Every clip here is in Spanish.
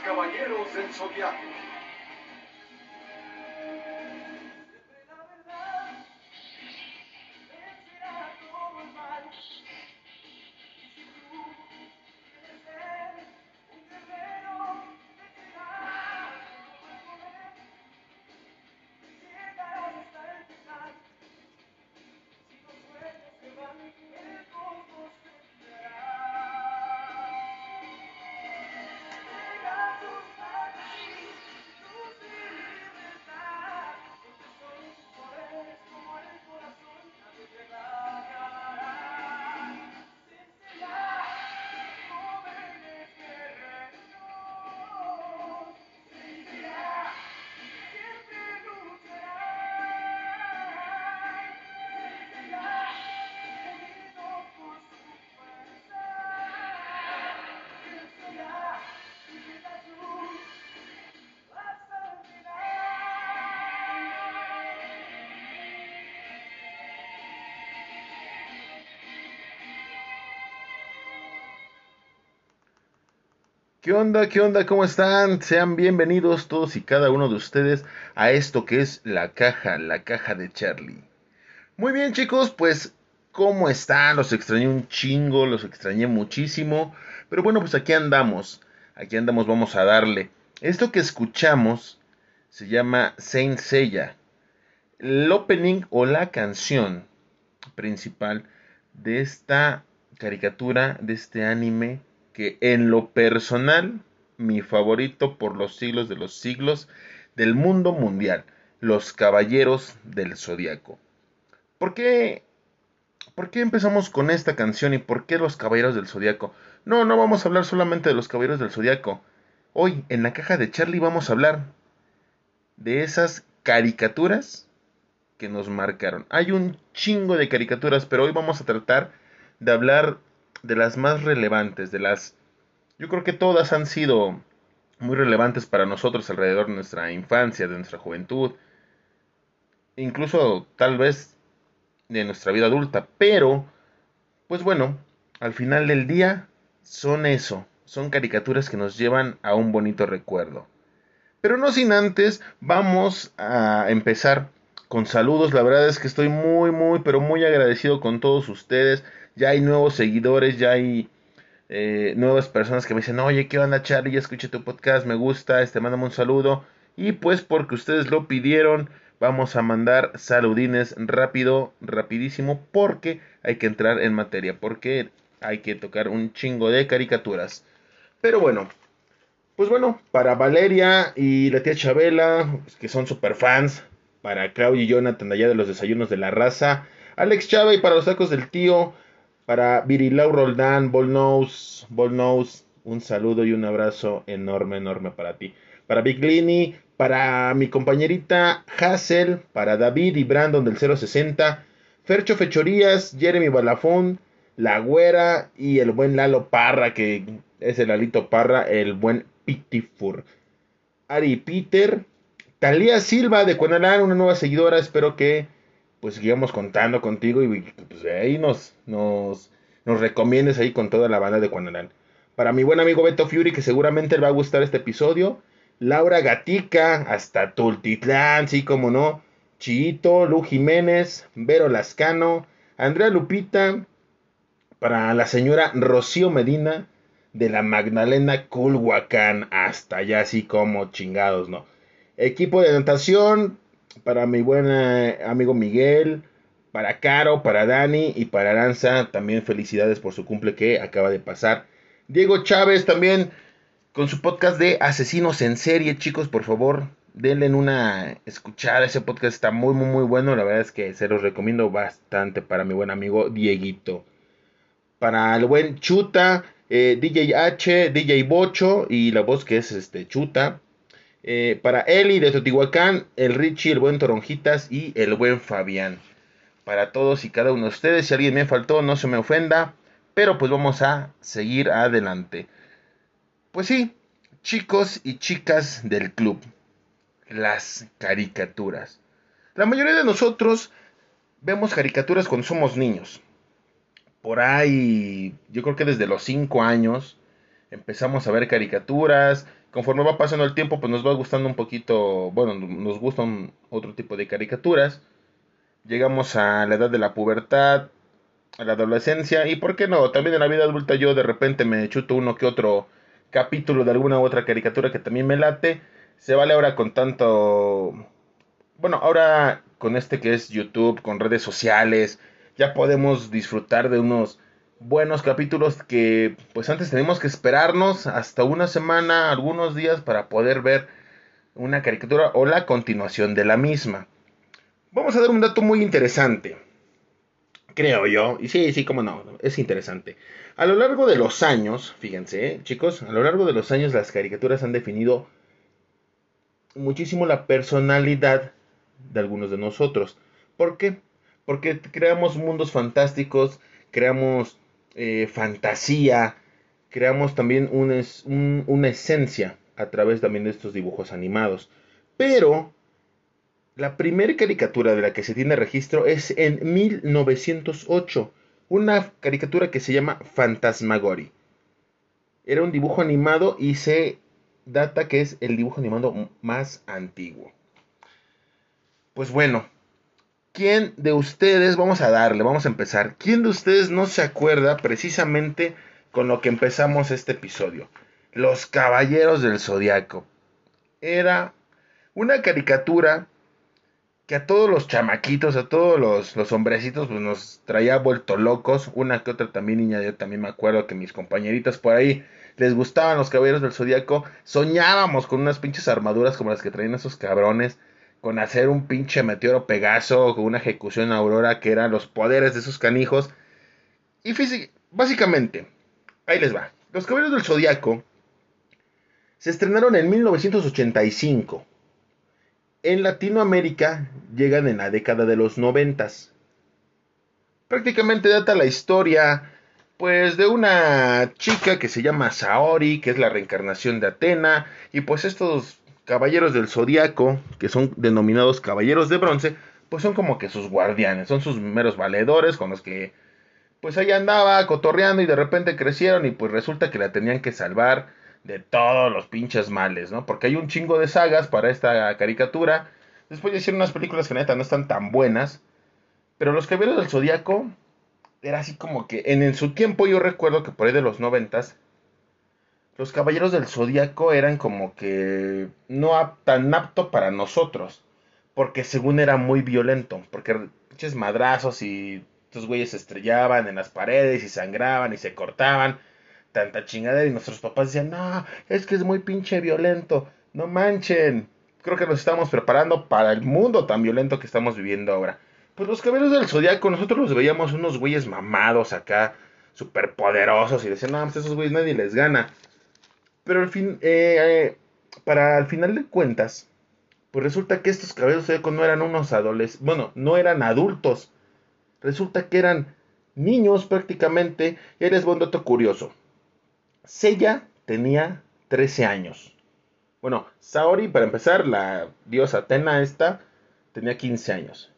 caballeros del zodiaco. ¿Qué onda? ¿Qué onda? ¿Cómo están? Sean bienvenidos todos y cada uno de ustedes a esto que es la caja, la caja de Charlie. Muy bien chicos, pues ¿cómo están? Los extrañé un chingo, los extrañé muchísimo. Pero bueno, pues aquí andamos. Aquí andamos, vamos a darle. Esto que escuchamos se llama Saint Seiya. El opening o la canción principal de esta caricatura, de este anime que en lo personal, mi favorito por los siglos de los siglos del mundo mundial, los Caballeros del Zodiaco. ¿Por qué, ¿Por qué empezamos con esta canción y por qué los Caballeros del Zodiaco? No, no vamos a hablar solamente de los Caballeros del Zodiaco. Hoy, en la caja de Charlie, vamos a hablar de esas caricaturas que nos marcaron. Hay un chingo de caricaturas, pero hoy vamos a tratar de hablar de las más relevantes, de las... Yo creo que todas han sido muy relevantes para nosotros alrededor de nuestra infancia, de nuestra juventud, incluso tal vez de nuestra vida adulta, pero, pues bueno, al final del día son eso, son caricaturas que nos llevan a un bonito recuerdo. Pero no sin antes, vamos a empezar con saludos. La verdad es que estoy muy, muy, pero muy agradecido con todos ustedes ya hay nuevos seguidores, ya hay eh, nuevas personas que me dicen, oye, ¿qué onda Charlie? Ya escuché tu podcast, me gusta, este, mándame un saludo. Y pues porque ustedes lo pidieron, vamos a mandar saludines rápido, rapidísimo, porque hay que entrar en materia, porque hay que tocar un chingo de caricaturas. Pero bueno, pues bueno, para Valeria y la tía Chabela, que son super fans, para Claudio y Jonathan allá de los desayunos de la raza, Alex Chávez y para los sacos del tío, para Virilau Roldán, Bolnose, Bolnose, un saludo y un abrazo enorme, enorme para ti. Para Biglini, para mi compañerita Hassel, para David y Brandon del 060, Fercho Fechorías, Jeremy Balafón, La Güera y el buen Lalo Parra, que es el Lalito Parra, el buen Pitifur. Ari Peter, Talía Silva de Cuanalán, una nueva seguidora, espero que pues sigamos contando contigo y pues ahí nos, nos, nos recomiendes ahí con toda la banda de Cuanarán. Para mi buen amigo Beto Fury, que seguramente le va a gustar este episodio. Laura Gatica, hasta Tultitlán, sí, como no. Chito, Lu Jiménez, Vero Lascano, Andrea Lupita, para la señora Rocío Medina, de la Magdalena Culhuacán, hasta allá, así como chingados, ¿no? Equipo de natación, para mi buen eh, amigo Miguel, para Caro, para Dani y para Aranza. También felicidades por su cumple que acaba de pasar. Diego Chávez también con su podcast de Asesinos en Serie. Chicos, por favor, denle una escuchada. Ese podcast está muy, muy, muy bueno. La verdad es que se los recomiendo bastante para mi buen amigo Dieguito. Para el buen Chuta, eh, DJ H, DJ Bocho y la voz que es este Chuta. Eh, para Eli de Totihuacán, el Richie, el buen Toronjitas y el buen Fabián. Para todos y cada uno de ustedes, si alguien me faltó, no se me ofenda. Pero pues vamos a seguir adelante. Pues sí, chicos y chicas del club. Las caricaturas. La mayoría de nosotros vemos caricaturas cuando somos niños. Por ahí, yo creo que desde los 5 años empezamos a ver caricaturas conforme va pasando el tiempo, pues nos va gustando un poquito, bueno, nos gustan otro tipo de caricaturas. Llegamos a la edad de la pubertad, a la adolescencia y, ¿por qué no? También en la vida adulta yo de repente me chuto uno que otro capítulo de alguna u otra caricatura que también me late. Se vale ahora con tanto... Bueno, ahora con este que es YouTube, con redes sociales, ya podemos disfrutar de unos buenos capítulos que pues antes teníamos que esperarnos hasta una semana, algunos días para poder ver una caricatura o la continuación de la misma. Vamos a dar un dato muy interesante. Creo yo. Y sí, sí, como no. Es interesante. A lo largo de los años, fíjense, ¿eh? chicos, a lo largo de los años las caricaturas han definido muchísimo la personalidad de algunos de nosotros. ¿Por qué? Porque creamos mundos fantásticos, creamos eh, fantasía, creamos también una esencia a través también de estos dibujos animados. Pero la primera caricatura de la que se tiene registro es en 1908, una caricatura que se llama Fantasmagory. Era un dibujo animado y se data que es el dibujo animado más antiguo. Pues bueno, ¿quién de ustedes, vamos a darle, vamos a empezar, quién de ustedes no se acuerda precisamente con lo que empezamos este episodio? Los Caballeros del Zodiaco. Era una caricatura que a todos los chamaquitos, a todos los, los hombrecitos, pues nos traía vuelto locos. Una que otra también niña, yo también me acuerdo que mis compañeritas por ahí les gustaban los caballeros del zodiaco. Soñábamos con unas pinches armaduras como las que traían esos cabrones. Con hacer un pinche meteoro Pegaso, con una ejecución Aurora, que eran los poderes de esos canijos. Y básicamente, ahí les va. Los caballeros del zodiaco se estrenaron en 1985 en Latinoamérica llegan en la década de los noventas. Prácticamente data la historia pues de una chica que se llama Saori, que es la reencarnación de Atena, y pues estos caballeros del zodiaco, que son denominados caballeros de bronce, pues son como que sus guardianes, son sus meros valedores con los que pues ahí andaba cotorreando y de repente crecieron y pues resulta que la tenían que salvar de todos los pinches males, ¿no? Porque hay un chingo de sagas para esta caricatura. Después de hicieron unas películas que neta no están tan buenas. Pero Los Caballeros del Zodíaco era así como que en, su tiempo yo recuerdo que por ahí de los noventas los Caballeros del Zodíaco eran como que no tan apto para nosotros. Porque según era muy violento. Porque pinches madrazos y estos güeyes se estrellaban en las paredes y sangraban y se cortaban tanta chingadera y nuestros papás decían, no, es que es muy pinche violento, no manchen. Creo que nos estamos preparando para el mundo tan violento que estamos viviendo ahora. Pues los caballeros del zodiaco, nosotros los veíamos unos güeyes mamados acá, súper poderosos, y decían, no, pues esos güeyes nadie les gana. Pero al fin, eh, para al final de cuentas, pues resulta que estos caballeros del zodiaco no eran unos adolescentes, bueno, no eran adultos. Resulta que eran niños prácticamente. Y eres dato curioso. Sella tenía 13 años. Bueno, Saori, para empezar, la diosa Atena esta, tenía 15 años.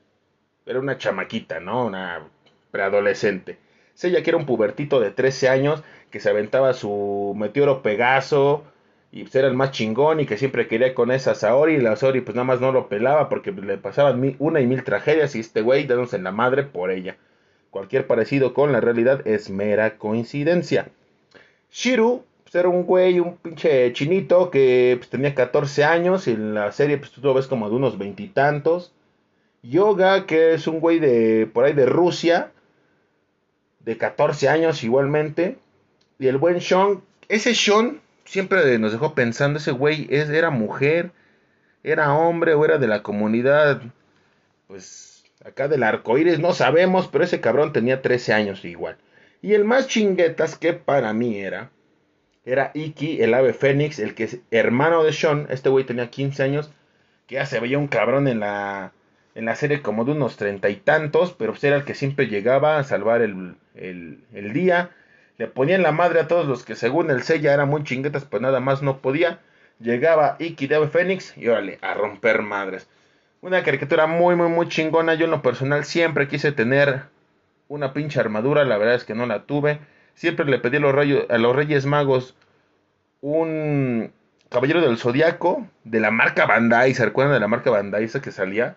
Era una chamaquita, ¿no? Una preadolescente. Sella que era un pubertito de 13 años, que se aventaba su meteoro Pegaso, y pues era el más chingón, y que siempre quería con esa Saori, y la Saori pues nada más no lo pelaba, porque le pasaban una y mil tragedias, y este güey dándose en la madre por ella. Cualquier parecido con la realidad es mera coincidencia. Shiru pues, era un güey, un pinche chinito que pues, tenía 14 años y en la serie pues tú lo ves como de unos veintitantos. Yoga, que es un güey de por ahí de Rusia, de 14 años igualmente. Y el buen Sean, ese Sean siempre nos dejó pensando, ese güey es, era mujer, era hombre o era de la comunidad, pues acá del arcoíris, no sabemos, pero ese cabrón tenía 13 años igual. Y el más chinguetas que para mí era, era Iki, el ave fénix, el que es hermano de Sean. Este güey tenía 15 años, que ya se veía un cabrón en la, en la serie como de unos treinta y tantos, pero pues era el que siempre llegaba a salvar el, el, día. Le ponían la madre a todos los que según el sella eran muy chinguetas, pues nada más no podía. Llegaba de ave fénix y órale, a romper madres. Una caricatura muy, muy, muy chingona. Yo en lo personal siempre quise tener una pinche armadura, la verdad es que no la tuve. Siempre le pedí a los, reyes, a los Reyes Magos un, Caballero del Zodiaco, de la marca Bandai, ¿se acuerdan de la marca Bandai esa que salía?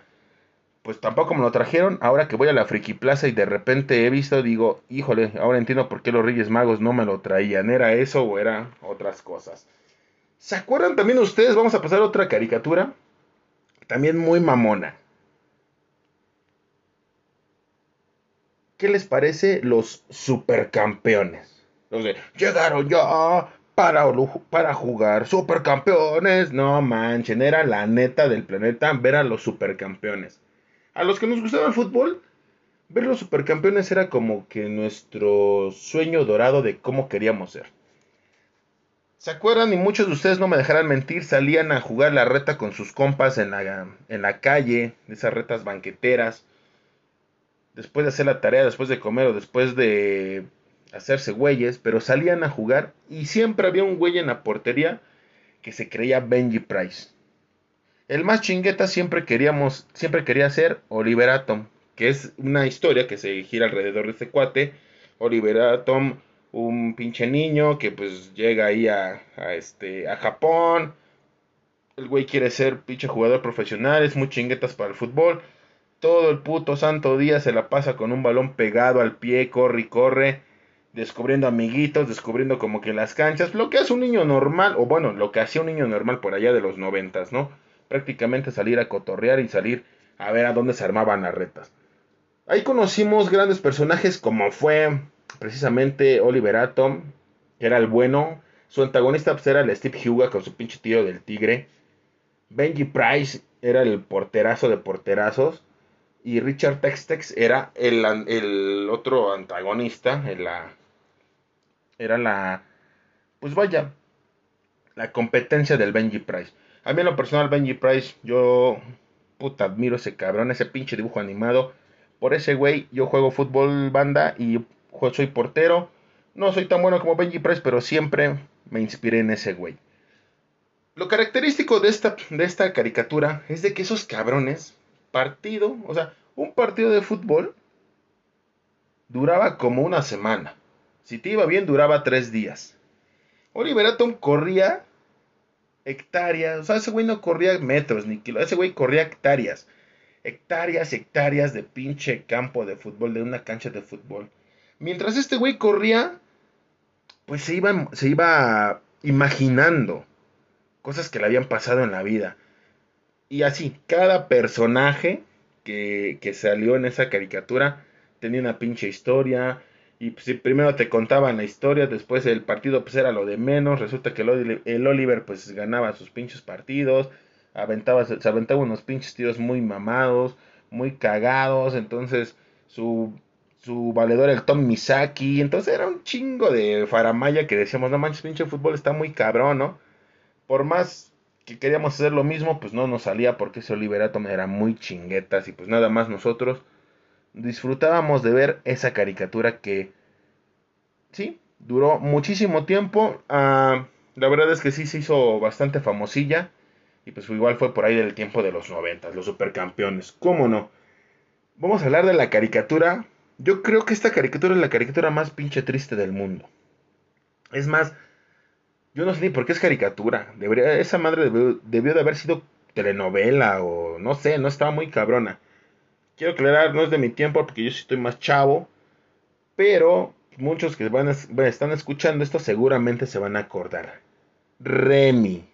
Pues tampoco me lo trajeron. Ahora que voy a la Friki Plaza y de repente he visto, digo, híjole, ahora entiendo por qué los Reyes Magos no me lo traían. ¿Era eso o eran otras cosas? ¿Se acuerdan también ustedes? Vamos a pasar a otra caricatura. También muy mamona. ¿Qué les parece los supercampeones? Los de, llegaron ya para, para jugar supercampeones. No manchen, era la neta del planeta ver a los supercampeones. A los que nos gustaba el fútbol, ver los supercampeones era como que nuestro sueño dorado de cómo queríamos ser. ¿Se acuerdan? Y muchos de ustedes no me dejarán mentir, salían a jugar la reta con sus compas en la, en la calle, esas retas banqueteras, después de hacer la tarea, después de comer o después de hacerse güeyes, pero salían a jugar y siempre había un güey en la portería que se creía Benji Price. El más chingueta siempre queríamos, siempre quería ser Oliver Atom, que es una historia que se gira alrededor de este cuate. Oliver Atom un pinche niño que pues llega ahí a, este, a Japón. El güey quiere ser pinche jugador profesional, es muy chinguetas para el fútbol. Todo el puto santo día se la pasa con un balón pegado al pie, corre y corre, descubriendo amiguitos, descubriendo como que las canchas, lo que hace un niño normal, o bueno, lo que hacía un niño normal por allá de los noventas, ¿no? Prácticamente salir a cotorrear y salir a ver a dónde se armaban las retas. Ahí conocimos grandes personajes como fue precisamente Oliver Atom, que era el bueno. Su antagonista pues, era el Steve Huga con su pinche tío del tigre. Benji Price era el porterazo de porterazos. Y Richard Textex era el, el otro antagonista. la, era la. Pues vaya. La competencia del Benji Price. A mí en lo personal, Benji Price, yo. Puta, admiro ese cabrón, ese pinche dibujo animado. Por ese güey, yo juego fútbol banda y soy portero. No soy tan bueno como Benji Price, pero siempre me inspiré en ese güey. Lo característico de esta, de esta caricatura es de que esos cabrones, partido, o sea, un partido de fútbol duraba como una semana. Si te iba bien, duraba tres días. Oliver Atom corría hectáreas, o sea, ese güey no corría metros ni kilos, ese güey corría hectáreas. Hectáreas, hectáreas de pinche campo de fútbol, de una cancha de fútbol. Mientras este güey corría, pues se iba, se iba imaginando cosas que le habían pasado en la vida. Y así, cada personaje que, que salió en esa caricatura tenía una pinche historia. Y pues, primero te contaban la historia, después el partido pues era lo de menos. Resulta que el, el Oliver pues ganaba sus pinches partidos. Aventaba, se aventaba unos pinches tiros muy mamados, muy cagados. Entonces su su valedor el Tom Misaki, entonces era un chingo de faramaya que decíamos, no manches, pinche fútbol está muy cabrón, ¿no? Por más que queríamos hacer lo mismo, pues no nos salía porque ese Oliverato era muy chinguetas y pues nada más nosotros disfrutábamos de ver esa caricatura que, sí, duró muchísimo tiempo, ah, la verdad es que sí se hizo bastante famosilla y pues igual fue por ahí del tiempo de los noventas, los supercampeones, ¿cómo no? Vamos a hablar de la caricatura yo creo que esta caricatura es la caricatura más pinche triste del mundo. Es más, yo no sé ni por qué es caricatura. Esa madre debió, de haber sido telenovela o no sé, no estaba muy cabrona. Quiero aclarar, no es de mi tiempo porque yo sí estoy más chavo. Pero muchos que van están escuchando esto seguramente se van a acordar. Remy.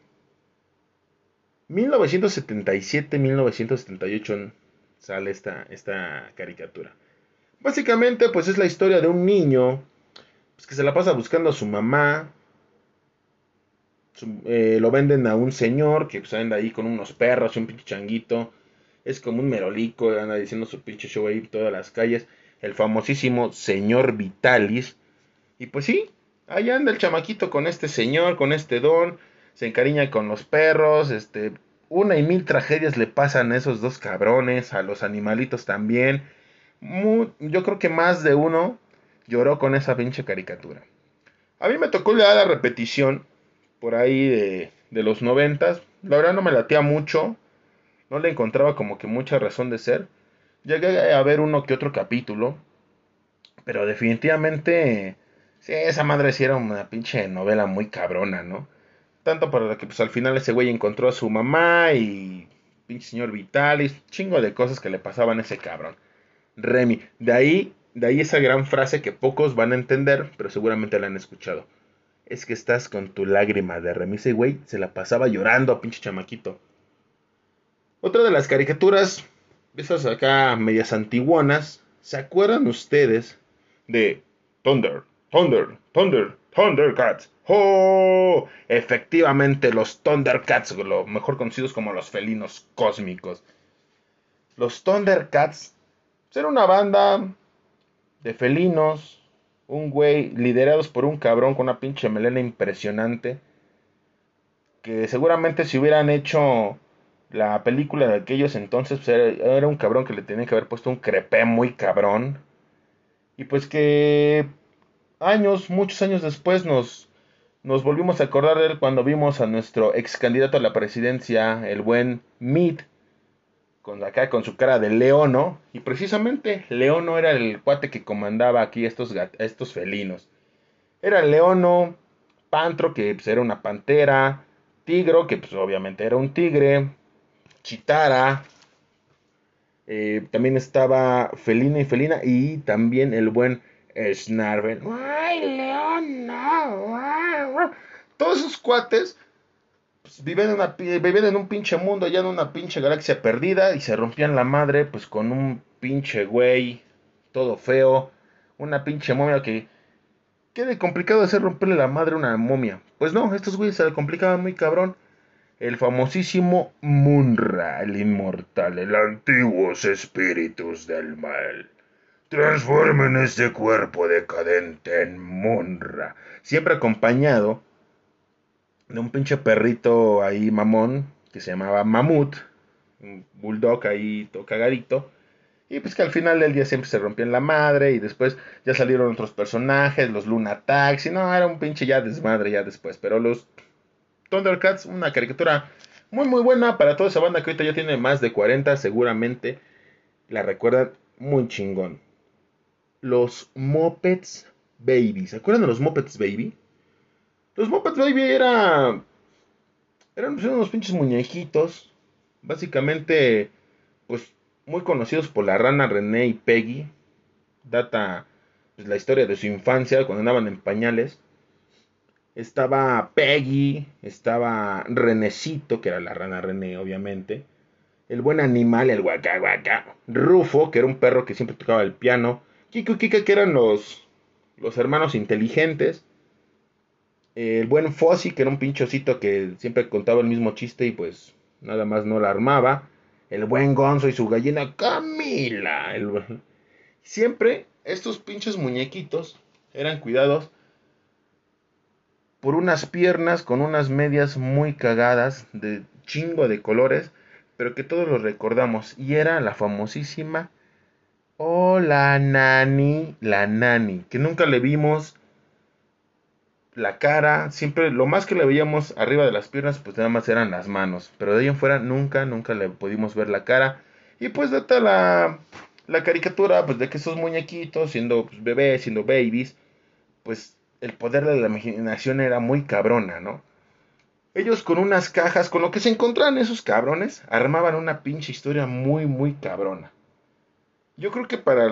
1977-1978 sale esta, esta caricatura. Básicamente, pues es la historia de un niño pues, que se la pasa buscando a su mamá. Eh, lo venden a un señor que pues, anda ahí con unos perros y un pinche changuito. Es como un merolico, anda diciendo su pinche show ahí todas las calles. El famosísimo señor Vitalis. Y pues sí, ahí anda el chamaquito con este señor, con este don. Se encariña con los perros. Este, una y mil tragedias le pasan a esos dos cabrones, a los animalitos también yo creo que más de uno lloró con esa pinche caricatura. A mí me tocó leer la repetición por ahí de, de los noventas. La verdad no me latía mucho. No le encontraba como que mucha razón de ser. Llegué a ver uno que otro capítulo. Pero definitivamente... Sí, esa madre sí era una pinche novela muy cabrona, ¿no? Tanto para que pues al final ese güey encontró a su mamá y pinche señor Vitalis, chingo de cosas que le pasaban a ese cabrón. Remy, de ahí, de ahí esa gran frase que pocos van a entender, pero seguramente la han escuchado. Es que estás con tu lágrima de Remy. Ese güey se la pasaba llorando a pinche chamaquito. Otra de las caricaturas, esas acá medias antiguonas, ¿se acuerdan ustedes de Thunder, Thunder, Thunder, Thundercats? ¡Oh! Efectivamente, los Thundercats, lo mejor conocidos como los felinos cósmicos. Los Thundercats eran una banda de felinos, un güey liderados por un cabrón con una pinche melena impresionante. Que seguramente si hubieran hecho la película de aquellos entonces, pues era, un cabrón que le tenía que haber puesto un crepé muy cabrón. Y pues que años, muchos años después nos nos volvimos a acordar de él cuando vimos a nuestro ex candidato a la presidencia, el buen Mead, con acá con su cara de leono, y precisamente Leono era el cuate que comandaba aquí estos, estos felinos. Era Leono, Pantro, que pues, era una pantera, Tigro, que pues obviamente era un tigre, Chitara, eh, también estaba Felina y Felina, y también el buen Snarvel. ¡Ay, León! No! Todos esos cuates pues, viven, en un pinche mundo, allá en una pinche galaxia perdida y se rompían la madre pues con un pinche güey, todo feo, una pinche momia que... ¿Qué de complicado hacer romperle la madre a una momia? Pues no, estos güeyes se le complicaban muy cabrón. El famosísimo Munra, el inmortal, el antiguos espíritus del mal. Transformen este cuerpo decadente en Munra. Siempre acompañado de un pinche perrito ahí mamón que se llamaba Mamut. Un bulldog ahí todo cagadito. Y pues que al final del día siempre se rompían la madre y después ya salieron otros personajes, los Luna Taxi, no, era un pinche ya desmadre ya después, pero los Thundercats, una caricatura muy muy buena para toda esa banda que ahorita ya tiene más de 40, seguramente la recuerdan muy chingón los Muppets Baby. ¿Se acuerdan de los Muppets Baby? Los Muppets Baby era, eran pues, unos pinches muñequitos. Básicamente, pues muy conocidos por la rana René y Peggy. Data pues, la historia de su infancia cuando andaban en pañales. Estaba Peggy, estaba Renecito, que era la rana René, obviamente. El buen animal, el guaca guaca. Rufo, que era un perro que siempre tocaba el piano. Kiko Kika, que eran los, los hermanos inteligentes. El buen Fossi, que era un pinchocito que siempre contaba el mismo chiste y pues nada más no la armaba. El buen Gonzo y su gallina Camila. Siempre estos pinches muñequitos eran cuidados por unas piernas con unas medias muy cagadas de chingo de colores, pero que todos los recordamos. Y era la famosísima Oh, la nani, la nani, que nunca le vimos la cara, siempre lo más que le veíamos arriba de las piernas, pues nada más eran las manos, pero de ahí en fuera nunca, nunca le pudimos ver la cara. Y pues data la, la caricatura, pues de que esos muñequitos, siendo pues, bebés, siendo babies, pues el poder de la imaginación era muy cabrona, ¿no? Ellos con unas cajas, con lo que se encontraban esos cabrones, armaban una pinche historia muy, muy cabrona yo creo que para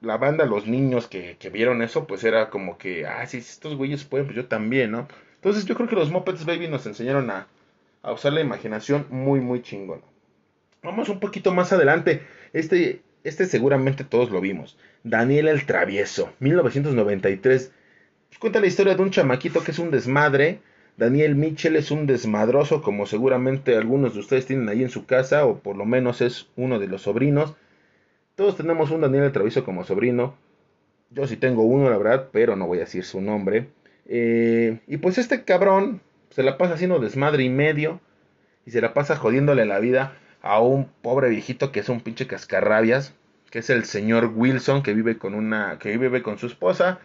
la banda, los niños que, vieron eso, pues era como que, ah, si estos güeyes pueden, pues yo también, ¿no? Entonces yo creo que los Muppets Baby nos enseñaron a, a usar la imaginación muy, muy chingón. Vamos un poquito más adelante. Este, este seguramente todos lo vimos. Daniel el Travieso, 1993. Pues cuenta la historia de un chamaquito que es un desmadre. Daniel Mitchell es un desmadroso, como seguramente algunos de ustedes tienen ahí en su casa, o por lo menos es uno de los sobrinos. Todos tenemos un Daniel el Travieso como sobrino. Yo sí tengo uno, la verdad, pero no voy a decir su nombre. Eh, y pues este cabrón se la pasa haciendo desmadre y medio. Y se la pasa jodiéndole la vida a un pobre viejito que es un pinche cascarrabias. Que es el señor Wilson que vive con una. que vive con su esposa.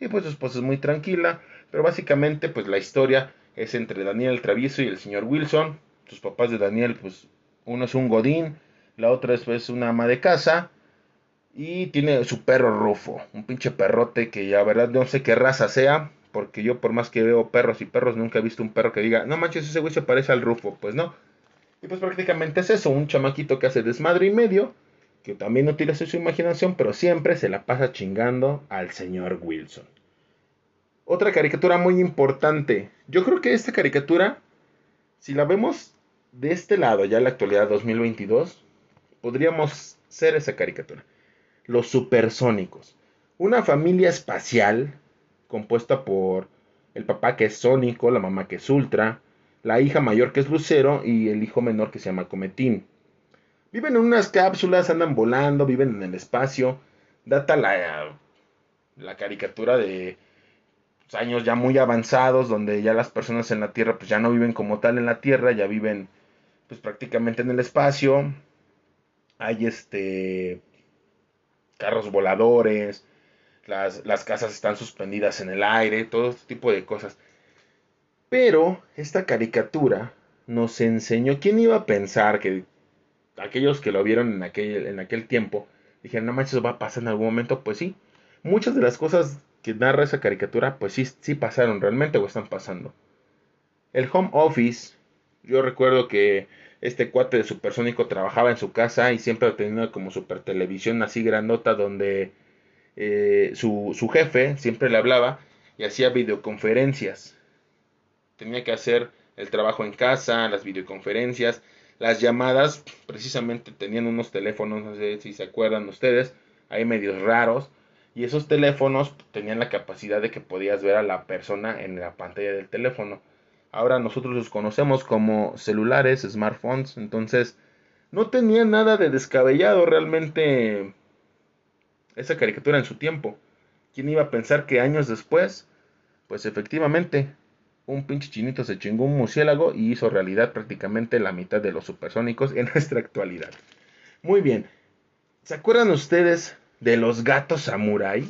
Y pues esposa es muy tranquila. Pero básicamente, pues la historia es entre Daniel el Travieso y el señor Wilson. Sus papás de Daniel, pues uno es un Godín la otra es pues, una ama de casa. Y tiene su perro Rufo, un pinche perrote que ya verdad no sé qué raza sea, porque yo por más que veo perros y perros, nunca he visto un perro que diga, no manches, ese güey se parece al Rufo. Pues no. Y pues prácticamente es eso, un chamaquito que hace desmadre y medio, que también utiliza su imaginación, pero siempre se la pasa chingando al señor Wilson. Otra caricatura muy importante. Yo creo que esta caricatura, si la vemos de este lado, ya en la actualidad 2022, podríamos ser esa caricatura. Los supersónicos. Una familia espacial compuesta por el papá que es Sónico, la mamá que es Ultra, la hija mayor que es Lucero y el hijo menor que se llama Cometín. Viven en unas cápsulas, andan volando, viven en el espacio. Data la, la caricatura de años ya muy avanzados, donde ya las personas en la Tierra pues ya no viven como tal en la Tierra, ya viven pues prácticamente en el espacio. Hay este carros voladores, las, las casas están suspendidas en el aire, todo este tipo de cosas. Pero esta caricatura nos enseñó, ¿quién iba a pensar que aquellos que lo vieron en aquel, en aquel tiempo dijeron, no manches, va a pasar en algún momento? Pues sí, muchas de las cosas que narra esa caricatura, pues sí, sí pasaron realmente o están pasando. El home office, yo recuerdo que este cuate de Supersónico trabajaba en su casa y siempre tenía como super televisión así grandota donde eh, su, su jefe siempre le hablaba y hacía videoconferencias. Tenía que hacer el trabajo en casa, las videoconferencias, las llamadas, precisamente tenían unos teléfonos, no sé si se acuerdan ustedes, hay medios raros, y esos teléfonos tenían la capacidad de que podías ver a la persona en la pantalla del teléfono. Ahora nosotros los conocemos como celulares, smartphones, entonces no tenía nada de descabellado realmente esa caricatura en su tiempo. ¿Quién iba a pensar que años después, pues efectivamente, un pinche chinito se chingó un murciélago y hizo realidad prácticamente la mitad de los supersónicos en nuestra actualidad? Muy bien. ¿Se acuerdan ustedes de los gatos samurai.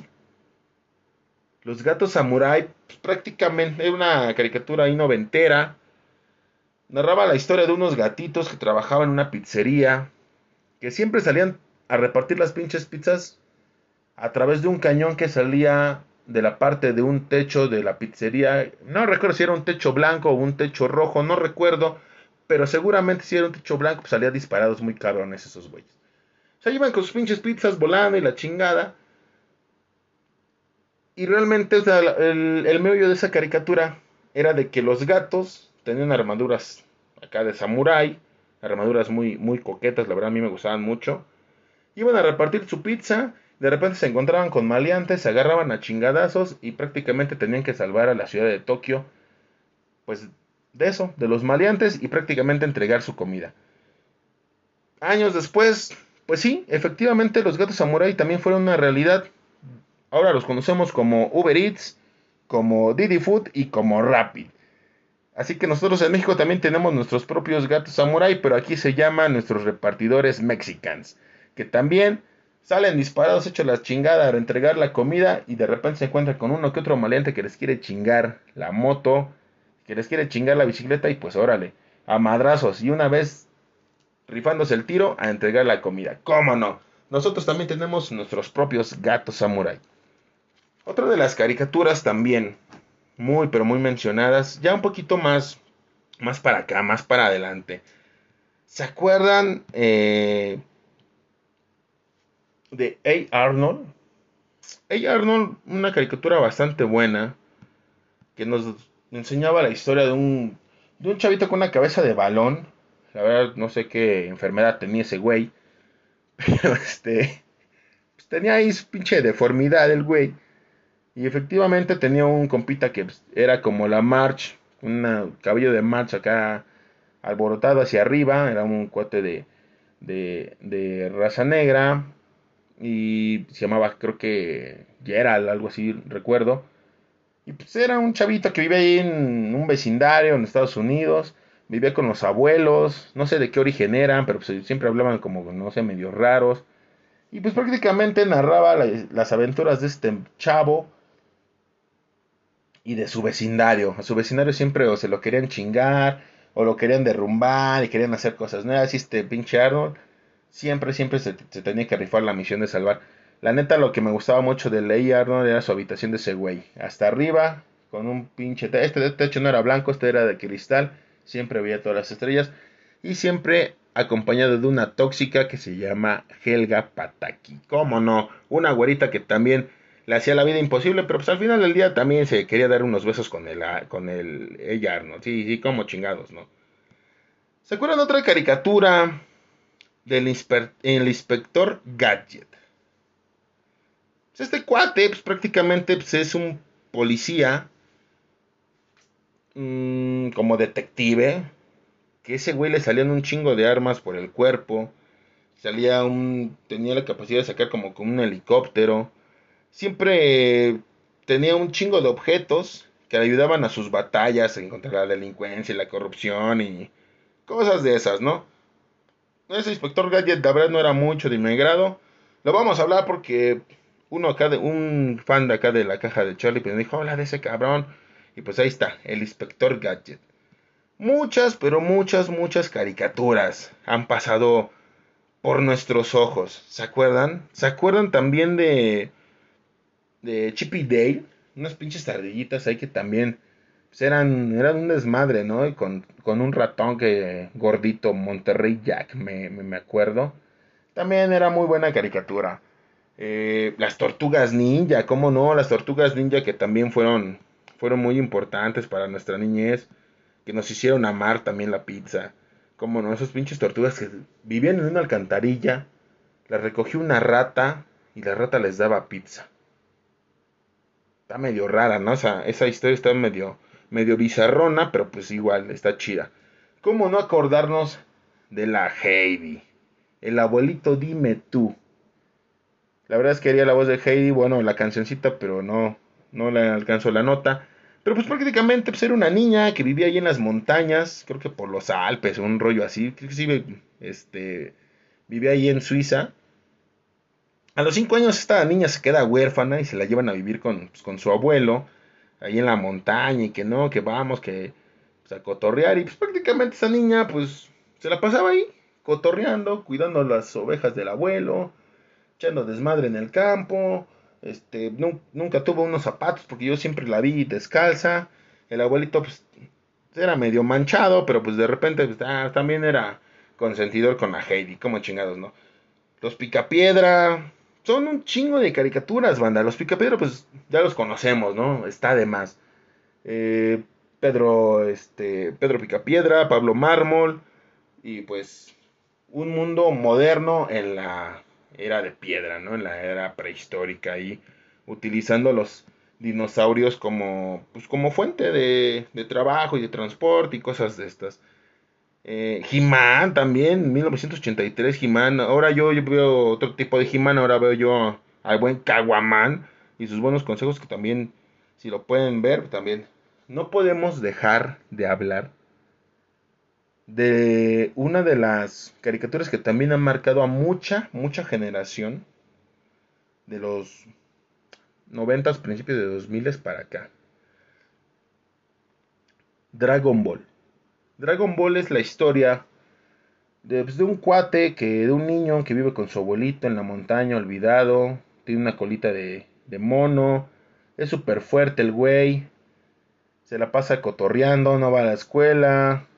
Los gatos samurai pues, prácticamente era una caricatura ahí noventera. Narraba la historia de unos gatitos que trabajaban en una pizzería, que siempre salían a repartir las pinches pizzas a través de un cañón que salía de la parte de un techo de la pizzería. No recuerdo si era un techo blanco o un techo rojo, no recuerdo, pero seguramente si era un techo blanco, pues salía disparados muy cabrones esos güeyes. O sea, iban con sus pinches pizzas volando y la chingada. Y realmente el, el meollo de esa caricatura era de que los gatos tenían armaduras acá de samurái, armaduras muy, muy coquetas, la verdad a mí me gustaban mucho. Iban a repartir su pizza, de repente se encontraban con maleantes, se agarraban a chingadazos y prácticamente tenían que salvar a la ciudad de Tokio, pues de eso, de los maleantes y prácticamente entregar su comida. Años después, pues sí, efectivamente los gatos samurai también fueron una realidad. Ahora los conocemos como Uber Eats, como Didi Food y como Rapid. Así que nosotros en México también tenemos nuestros propios gatos samurai, pero aquí se llaman nuestros repartidores mexicans, que también salen disparados, hechos la chingada a entregar la comida y de repente se encuentran con uno que otro maleante que les quiere chingar la moto, que les quiere chingar la bicicleta y pues órale, a madrazos. Y una vez rifándose el tiro a entregar la comida. ¿Cómo no? Nosotros también tenemos nuestros propios gatos samurai. Otra de las caricaturas también, muy pero muy mencionadas, ya un poquito más, más para acá, más para adelante. ¿Se acuerdan eh, de A. Arnold? A. Arnold, una caricatura bastante buena, que nos enseñaba la historia de un, de un chavito con una cabeza de balón la verdad, no sé qué enfermedad tenía ese güey. Pero este. Pues, tenía ahí pinche deformidad el güey. Y efectivamente tenía un compita que pues, era como la March. Un cabello de March acá alborotado hacia arriba. Era un cuate de, de, de raza negra. Y se llamaba, creo que Gerald, algo así, recuerdo. Y pues era un chavito que vive ahí en un vecindario en Estados Unidos vivía con los abuelos, no sé de qué origen eran, pero pues siempre hablaban como, no sé, medio raros. Y pues prácticamente narraba las aventuras de este chavo y de su vecindario. A su vecindario siempre o se lo querían chingar, o lo querían derrumbar y querían hacer cosas nuevas. Y este pinche Arnold siempre, siempre se, tenía que rifar la misión de salvar. La neta, lo que me gustaba mucho de Ley Arnold era su habitación de ese güey. Hasta arriba, con un pinche... Este techo no era blanco, este era de cristal. Siempre veía todas las estrellas. Y siempre acompañado de una tóxica que se llama Helga Pataki. ¿Cómo no? Una güerita que también le hacía la vida imposible, pero pues al final del día también se quería dar unos besos con el, con el ella, ¿no? Sí, sí, como chingados, ¿no? ¿Se acuerdan de otra caricatura del inspector Gadget? Pues este cuate, pues prácticamente pues, es un policía, mm, como detective, que ese güey le salían un chingo de armas por el cuerpo, salía un, tenía la capacidad de sacar como con un helicóptero, siempre tenía un chingo de objetos que le ayudaban a sus batallas en contra la delincuencia y la corrupción y cosas de esas, ¿no? Ese inspector Gadget, la verdad, no era mucho de mi grado. Lo vamos a hablar porque uno acá de un fan de acá de la caja de Charlie pues me dijo, hola de ese cabrón. Y pues ahí está, el inspector Gadget. Muchas, pero muchas, muchas caricaturas han pasado por nuestros ojos. ¿Se acuerdan? ¿Se acuerdan también de, de Chippy Dale? Unas pinches ardillitas ahí que también pues, eran, eran un desmadre, ¿no? Y con, un ratón que gordito, Monterrey Jack, me, me, acuerdo. También era muy buena caricatura. Eh, las tortugas ninja, ¿cómo no? Las tortugas ninja que también fueron, fueron muy importantes para nuestra niñez que nos hicieron amar también la pizza. Como no, esos pinches tortugas que vivían en una alcantarilla, la recogió una rata y la rata les daba pizza. Está medio rara, ¿no? Esa, esa historia está medio, medio bizarrona, pero pues igual, está chida. ¿Cómo no acordarnos de la Heidi? El abuelito dime tú. La verdad es que haría la voz de Heidi, bueno, la cancioncita, pero no, no le alcanzo la nota. Pero pues prácticamente pues, era una niña que vivía ahí en las montañas, creo que por los Alpes, un rollo así, creo que sí, este, vivía ahí en Suiza. A los cinco años esta niña se queda huérfana y se la llevan a vivir con, pues, con su abuelo, ahí en la montaña, y que no, que vamos, que pues, a cotorrear, y pues prácticamente esa niña pues se la pasaba ahí, cotorreando, cuidando las ovejas del abuelo, echando desmadre en el campo, este, nunca tuvo unos zapatos porque yo siempre la vi descalza. El abuelito pues era medio manchado, pero pues de repente pues, ah, también era consentidor con la Heidi, como chingados, ¿no? Los Picapiedra son un chingo de caricaturas, banda. Los Picapiedra pues ya los conocemos, ¿no? Está de más. Eh, Pedro, este, Pedro Picapiedra, Pablo Mármol y pues un mundo moderno en la era de piedra, ¿no? En la era prehistórica y utilizando los dinosaurios como, pues, como fuente de, de trabajo y de transporte y cosas de estas. Eh, He-Man también, 1983 He-Man. Ahora yo, veo otro tipo de He-Man, ahora veo yo al buen Kawaman y sus buenos consejos que también, si lo pueden ver, también no podemos dejar de hablar de una de las caricaturas que también han marcado a mucha, mucha generación de los 90, principios de 2000 para acá. Dragon Ball. Dragon Ball es la historia de, pues, de, un cuate, que, de un niño que vive con su abuelito en la montaña, olvidado, tiene una colita de, de mono, es súper fuerte el güey, se la pasa cotorreando, no va a la escuela,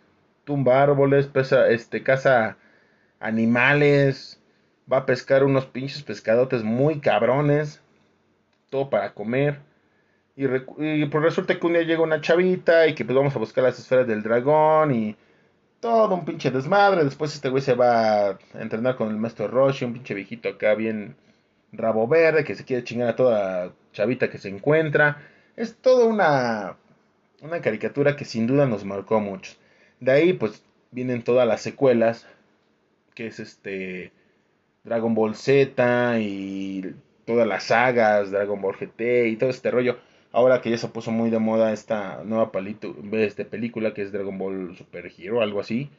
tumba árboles, pesa, este, caza animales, va a pescar unos pinches pescadotes muy cabrones, todo para comer. Y, pues resulta que un día llega una chavita y que pues vamos a buscar las esferas del dragón y todo un pinche desmadre. Después este güey se va a entrenar con el maestro Roshi, un pinche viejito acá bien rabo verde que se quiere chingar a toda chavita que se encuentra. Es toda una, una caricatura que sin duda nos marcó mucho. De ahí pues vienen todas las secuelas, que es este Dragon Ball Z y todas las sagas, Dragon Ball GT y todo este rollo. Ahora que ya se puso muy de moda esta nueva palito, este película que es Dragon Ball Super Hero, algo así.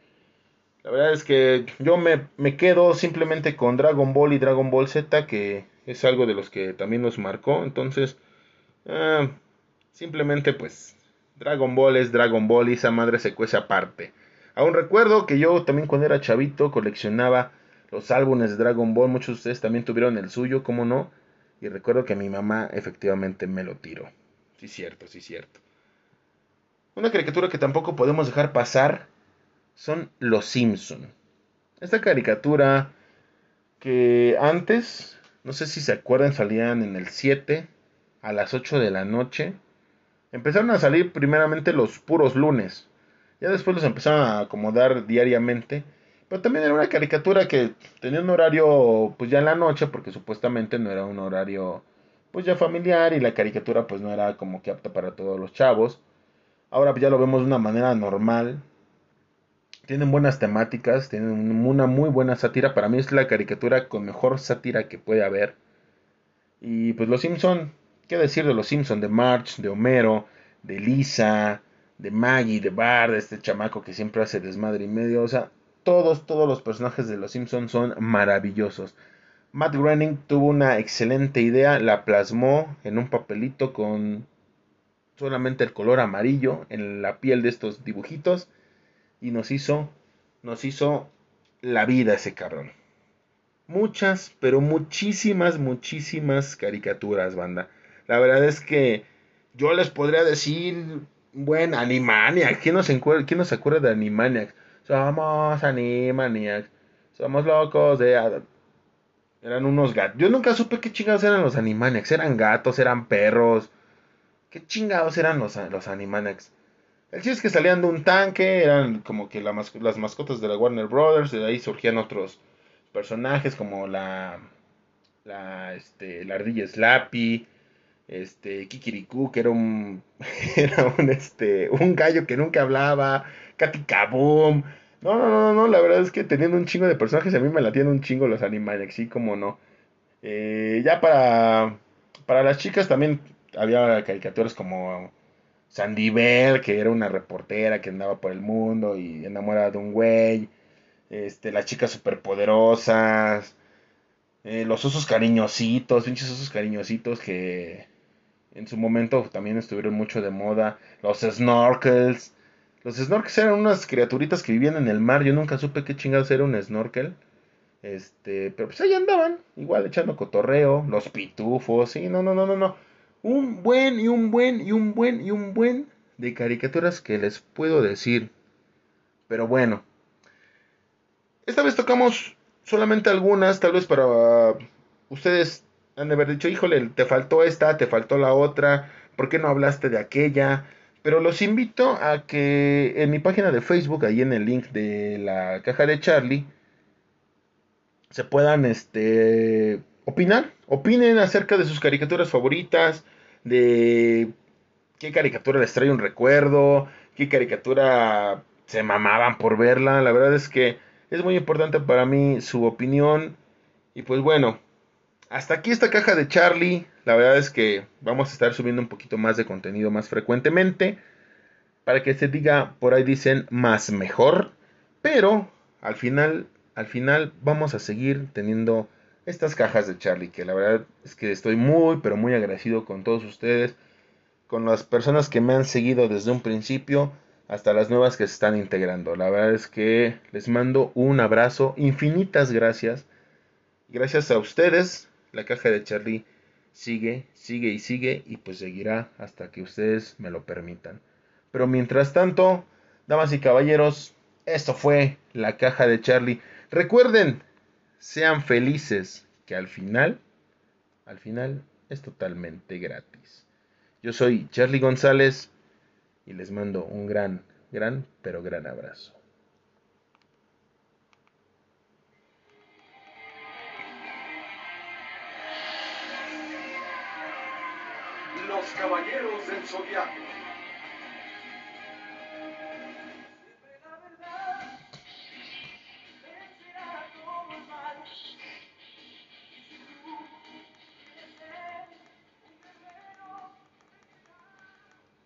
La verdad es que yo me, me, quedo simplemente con Dragon Ball y Dragon Ball Z, que es algo de los que también nos marcó. Entonces, ah, simplemente pues Dragon Ball es Dragon Ball y esa madre se cuece aparte. Aún recuerdo que yo también cuando era chavito coleccionaba los álbumes de Dragon Ball. Muchos de ustedes también tuvieron el suyo, ¿cómo no? Y recuerdo que mi mamá efectivamente me lo tiró. Cierto, sí, cierto. Una caricatura que tampoco podemos dejar pasar son Los Simpson. Esta caricatura que antes, no sé si se acuerdan, salían en el 7 a las 8 de la noche. Empezaron a salir primeramente los puros lunes. Ya después los empezaron a acomodar diariamente. Pero también era una caricatura que tenía un horario pues ya en la noche porque supuestamente no era un horario pues ya familiar y la caricatura pues no era como que apta para todos los chavos. Ahora ya lo vemos de una manera normal. Tienen buenas temáticas, tienen una muy buena sátira. Para mí es la caricatura con mejor sátira que puede haber. Y pues los Simpson, ¿qué decir de los Simpson? De March, de Homero, de Lisa, de Maggie, de Bart, de este chamaco que siempre hace desmadre y medio. O sea, todos, todos los personajes de Los Simpsons son maravillosos. Matt Groening tuvo una excelente idea, la plasmó en un papelito con solamente el color amarillo en la piel de estos dibujitos y nos hizo, nos hizo la vida ese cabrón. Muchas, pero muchísimas, muchísimas caricaturas, banda. La verdad es que yo les podría decir, bueno, Animaniacs. ¿Quién nos, ¿quién nos acuerda de Animaniacs? Somos Animaniacs. Somos locos de... Eran unos gatos. Yo nunca supe qué chingados eran los Animaniacs. Eran gatos, eran perros. ¿Qué chingados eran los, los Animaniacs? El chiste es que salían de un tanque, eran como que las mascotas de la Warner Brothers, de ahí surgían otros personajes como la, la, este, la ardilla Slappy, este, Kikiriku, que era un, era un, este, un gallo que nunca hablaba, Katy Kaboom. No, no, no, no, la verdad es que teniendo un chingo de personajes a mí me latían un chingo los Animaniacs, sí, como no. Eh, ya para, para las chicas también había caricaturas como Sandy Bell, que era una reportera que andaba por el mundo y enamorada de un güey. Este, las chicas superpoderosas. Eh, los osos cariñositos, pinches osos cariñositos que en su momento también estuvieron mucho de moda. Los snorkels. Los snorkels eran unas criaturitas que vivían en el mar. Yo nunca supe qué chingados era un snorkel. Este, pero pues ahí andaban, igual echando cotorreo, los pitufos, sí, no, no, no, no, no. Un buen y un buen y un buen y un buen de caricaturas que les puedo decir. Pero bueno, esta vez tocamos solamente algunas, tal vez para ustedes han de haber dicho, híjole, te faltó esta, te faltó la otra, ¿por qué no hablaste de aquella? Pero los invito a que en mi página de Facebook, ahí en el link de la caja de Charlie, se puedan este, opinar. Opinen acerca de sus caricaturas favoritas, de qué caricatura les trae un recuerdo, qué caricatura se mamaban por verla. La verdad es que es muy importante para mí su opinión. Y pues bueno, hasta aquí esta caja de Charlie. La verdad es que vamos a estar subiendo un poquito más de contenido más frecuentemente. Para que se diga, por ahí dicen, más mejor. Pero al final, al final vamos a seguir teniendo estas cajas de Charlie. Que la verdad es que estoy muy, pero muy agradecido con todos ustedes. Con las personas que me han seguido desde un principio hasta las nuevas que se están integrando. La verdad es que les mando un abrazo. Infinitas gracias. Gracias a ustedes la caja de Charlie sigue, sigue y sigue y pues seguirá hasta que ustedes me lo permitan. Pero mientras tanto, damas y caballeros, esto fue la caja de Charlie. Recuerden, sean felices, que al final, al final es totalmente gratis. Yo soy Charlie González y les mando un gran, gran, pero gran abrazo. Los Caballeros del Zodiaco.